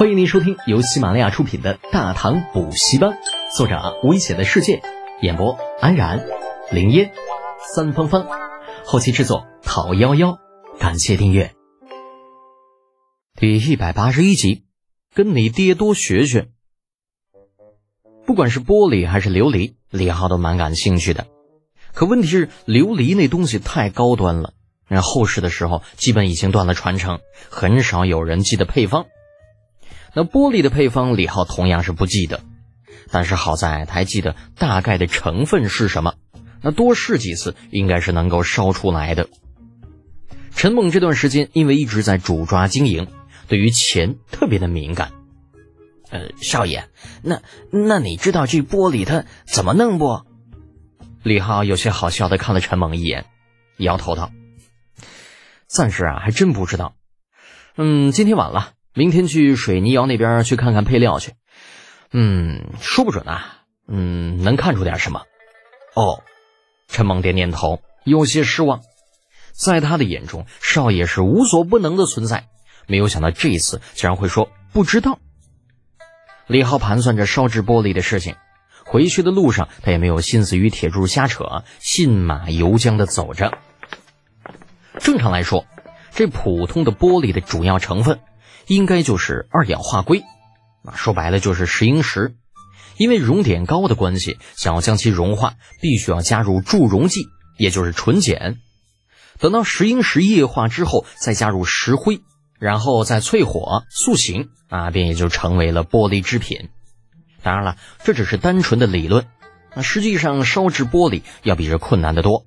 欢迎您收听由喜马拉雅出品的《大唐补习班》，作者危险的世界，演播安然、林烟、三芳芳，后期制作陶幺幺。感谢订阅。第一百八十一集，跟你爹多学学。不管是玻璃还是琉璃，李浩都蛮感兴趣的。可问题是，琉璃那东西太高端了，那后世的时候基本已经断了传承，很少有人记得配方。那玻璃的配方，李浩同样是不记得，但是好在他还记得大概的成分是什么。那多试几次，应该是能够烧出来的。陈猛这段时间因为一直在主抓经营，对于钱特别的敏感。呃，少爷，那那你知道这玻璃它怎么弄不？李浩有些好笑的看了陈猛一眼，摇头道：“暂时啊，还真不知道。嗯，今天晚了。”明天去水泥窑那边去看看配料去，嗯，说不准啊，嗯，能看出点什么。哦，陈猛点点头，有些失望。在他的眼中，少爷是无所不能的存在，没有想到这一次竟然会说不知道。李浩盘算着烧制玻璃的事情，回去的路上他也没有心思与铁柱瞎扯，信马由缰的走着。正常来说，这普通的玻璃的主要成分。应该就是二氧化硅，啊，说白了就是石英石。因为熔点高的关系，想要将其融化，必须要加入助溶剂，也就是纯碱。等到石英石液化之后，再加入石灰，然后再淬火塑形，啊，便也就成为了玻璃制品。当然了，这只是单纯的理论，那实际上烧制玻璃要比这困难的多。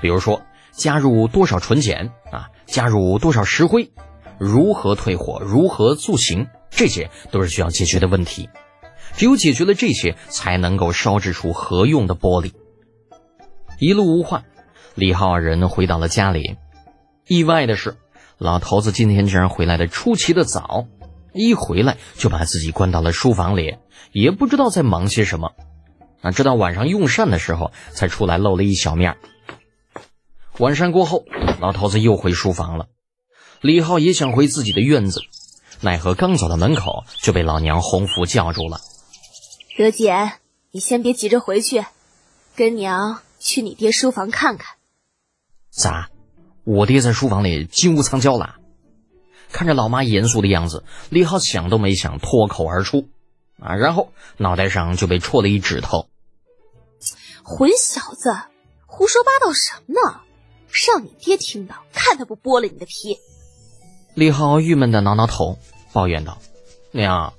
比如说，加入多少纯碱啊，加入多少石灰。如何退火？如何塑形？这些都是需要解决的问题。只有解决了这些，才能够烧制出合用的玻璃。一路无话，李浩二人回到了家里。意外的是，老头子今天竟然回来的出奇的早，一回来就把自己关到了书房里，也不知道在忙些什么。啊，直到晚上用膳的时候，才出来露了一小面。晚膳过后，老头子又回书房了。李浩也想回自己的院子，奈何刚走到门口就被老娘洪福叫住了。德简，你先别急着回去，跟娘去你爹书房看看。咋？我爹在书房里金屋藏娇了？看着老妈严肃的样子，李浩想都没想脱口而出，啊，然后脑袋上就被戳了一指头。混小子，胡说八道什么呢？让你爹听到，看他不剥了你的皮！李浩郁闷的挠挠头，抱怨道：“娘，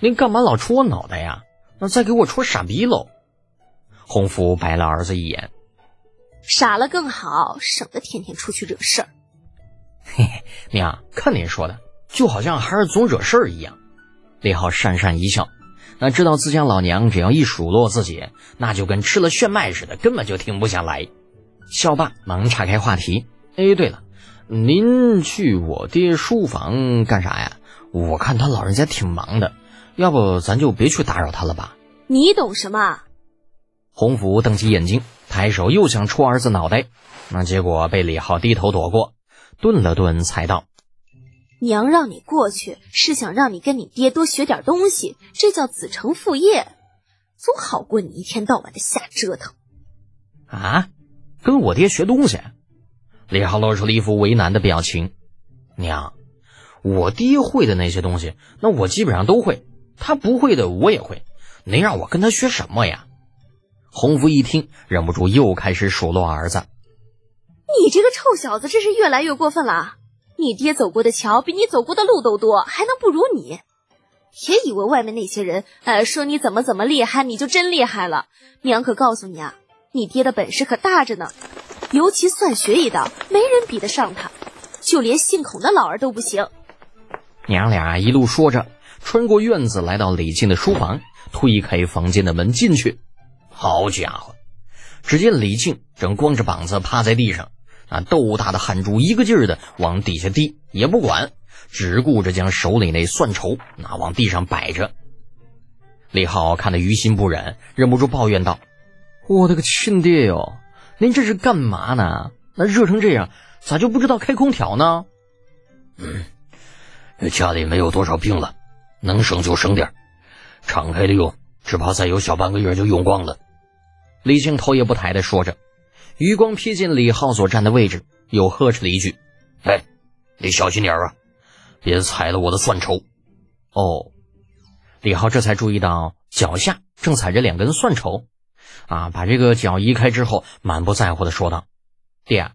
您干嘛老戳我脑袋呀？那再给我戳傻逼喽！”洪福白了儿子一眼：“傻了更好，省得天天出去惹事儿。”嘿嘿，娘，看您说的，就好像孩儿总惹事儿一样。李浩讪讪一笑，那知道自家老娘只要一数落自己，那就跟吃了炫迈似的，根本就停不下来。校霸，忙岔开话题：“哎，对了。”您去我爹书房干啥呀？我看他老人家挺忙的，要不咱就别去打扰他了吧？你懂什么？洪福瞪起眼睛，抬手又想戳儿子脑袋，那结果被李浩低头躲过，顿了顿才道：“娘让你过去，是想让你跟你爹多学点东西，这叫子承父业，总好过你一天到晚的瞎折腾。”啊，跟我爹学东西？李浩露出了一副为难的表情：“娘，我爹会的那些东西，那我基本上都会；他不会的，我也会。您让我跟他学什么呀？”洪福一听，忍不住又开始数落儿子：“你这个臭小子，真是越来越过分了！你爹走过的桥比你走过的路都多，还能不如你？别以为外面那些人，呃，说你怎么怎么厉害，你就真厉害了。娘可告诉你啊，你爹的本事可大着呢。”尤其算学一道，没人比得上他，就连姓孔的老儿都不行。娘俩一路说着，穿过院子，来到李靖的书房，推开房间的门进去。好家伙，只见李靖正光着膀子趴在地上，那豆大的汗珠一个劲儿的往底下滴，也不管，只顾着将手里那算筹那往地上摆着。李浩看得于心不忍，忍不住抱怨道：“我的个亲爹哟！”您这是干嘛呢？那热成这样，咋就不知道开空调呢？嗯，家里没有多少病了，能省就省点敞开的用，只怕再有小半个月就用光了。李靖头也不抬的说着，余光瞥见李浩所站的位置，又呵斥了一句：“哎，你小心点啊，别踩了我的蒜筹。”哦，李浩这才注意到脚下正踩着两根蒜筹，啊，把这个脚移开之后，满不在乎的说道：“爹，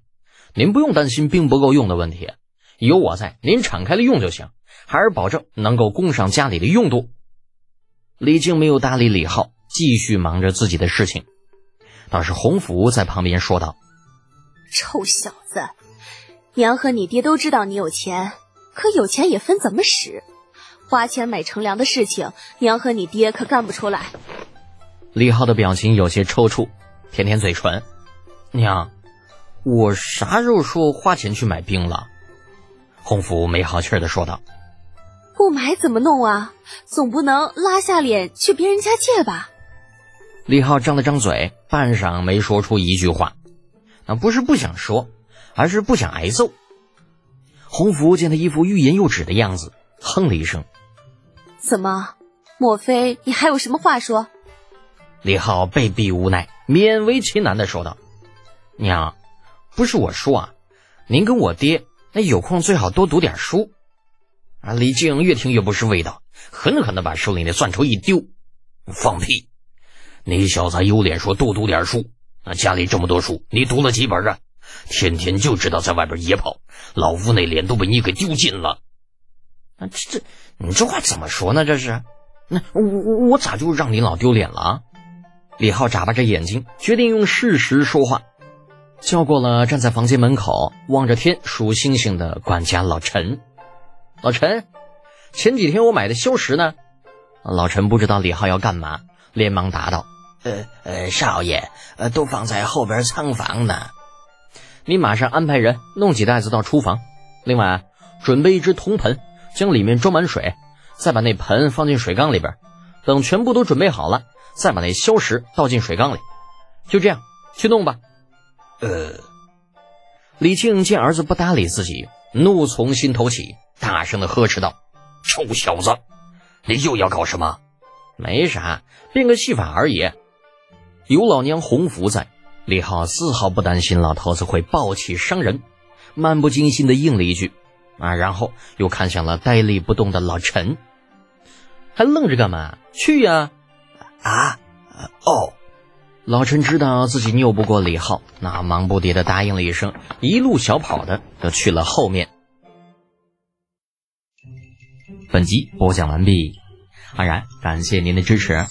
您不用担心冰不够用的问题，有我在，您敞开了用就行，孩儿保证能够供上家里的用度。”李靖没有搭理李浩，继续忙着自己的事情。倒是洪福在旁边说道：“臭小子，娘和你爹都知道你有钱，可有钱也分怎么使。”花钱买乘凉的事情，娘和你爹可干不出来。李浩的表情有些抽搐，舔舔嘴唇：“娘，我啥时候说花钱去买冰了？”洪福没好气的说道：“不买怎么弄啊？总不能拉下脸去别人家借吧？”李浩张了张嘴，半晌没说出一句话。那不是不想说，而是不想挨揍。洪福见他一副欲言又止的样子，哼了一声。怎么？莫非你还有什么话说？李浩被逼无奈，勉为其难的说道：“娘，不是我说啊，您跟我爹那有空最好多读点书。”啊！李靖越听越不是味道，狠狠的把手里的蒜筹一丢：“放屁！你小子有脸说多读点书？那家里这么多书，你读了几本啊？天天就知道在外边野跑，老夫那脸都被你给丢尽了。”啊，这这。你这话怎么说呢？这是，那我我我咋就让你老丢脸了？李浩眨巴着眼睛，决定用事实说话，叫过了站在房间门口望着天数星星的管家老陈。老陈，前几天我买的硝石呢？老陈不知道李浩要干嘛，连忙答道：“呃呃，少爷，呃，都放在后边仓房呢。你马上安排人弄几袋子到厨房，另外准备一只铜盆。”将里面装满水，再把那盆放进水缸里边，等全部都准备好了，再把那硝石倒进水缸里，就这样去弄吧。呃，李庆见儿子不搭理自己，怒从心头起，大声的呵斥道：“臭小子，你又要搞什么？没啥，变个戏法而已。有老娘洪福在，李浩丝毫不担心老头子会暴起伤人，漫不经心的应了一句。”啊！然后又看向了呆立不动的老陈，还愣着干嘛？去呀！啊！哦！老陈知道自己拗不过李浩，那忙不迭的答应了一声，一路小跑的就去了后面。本集播讲完毕，安然感谢您的支持。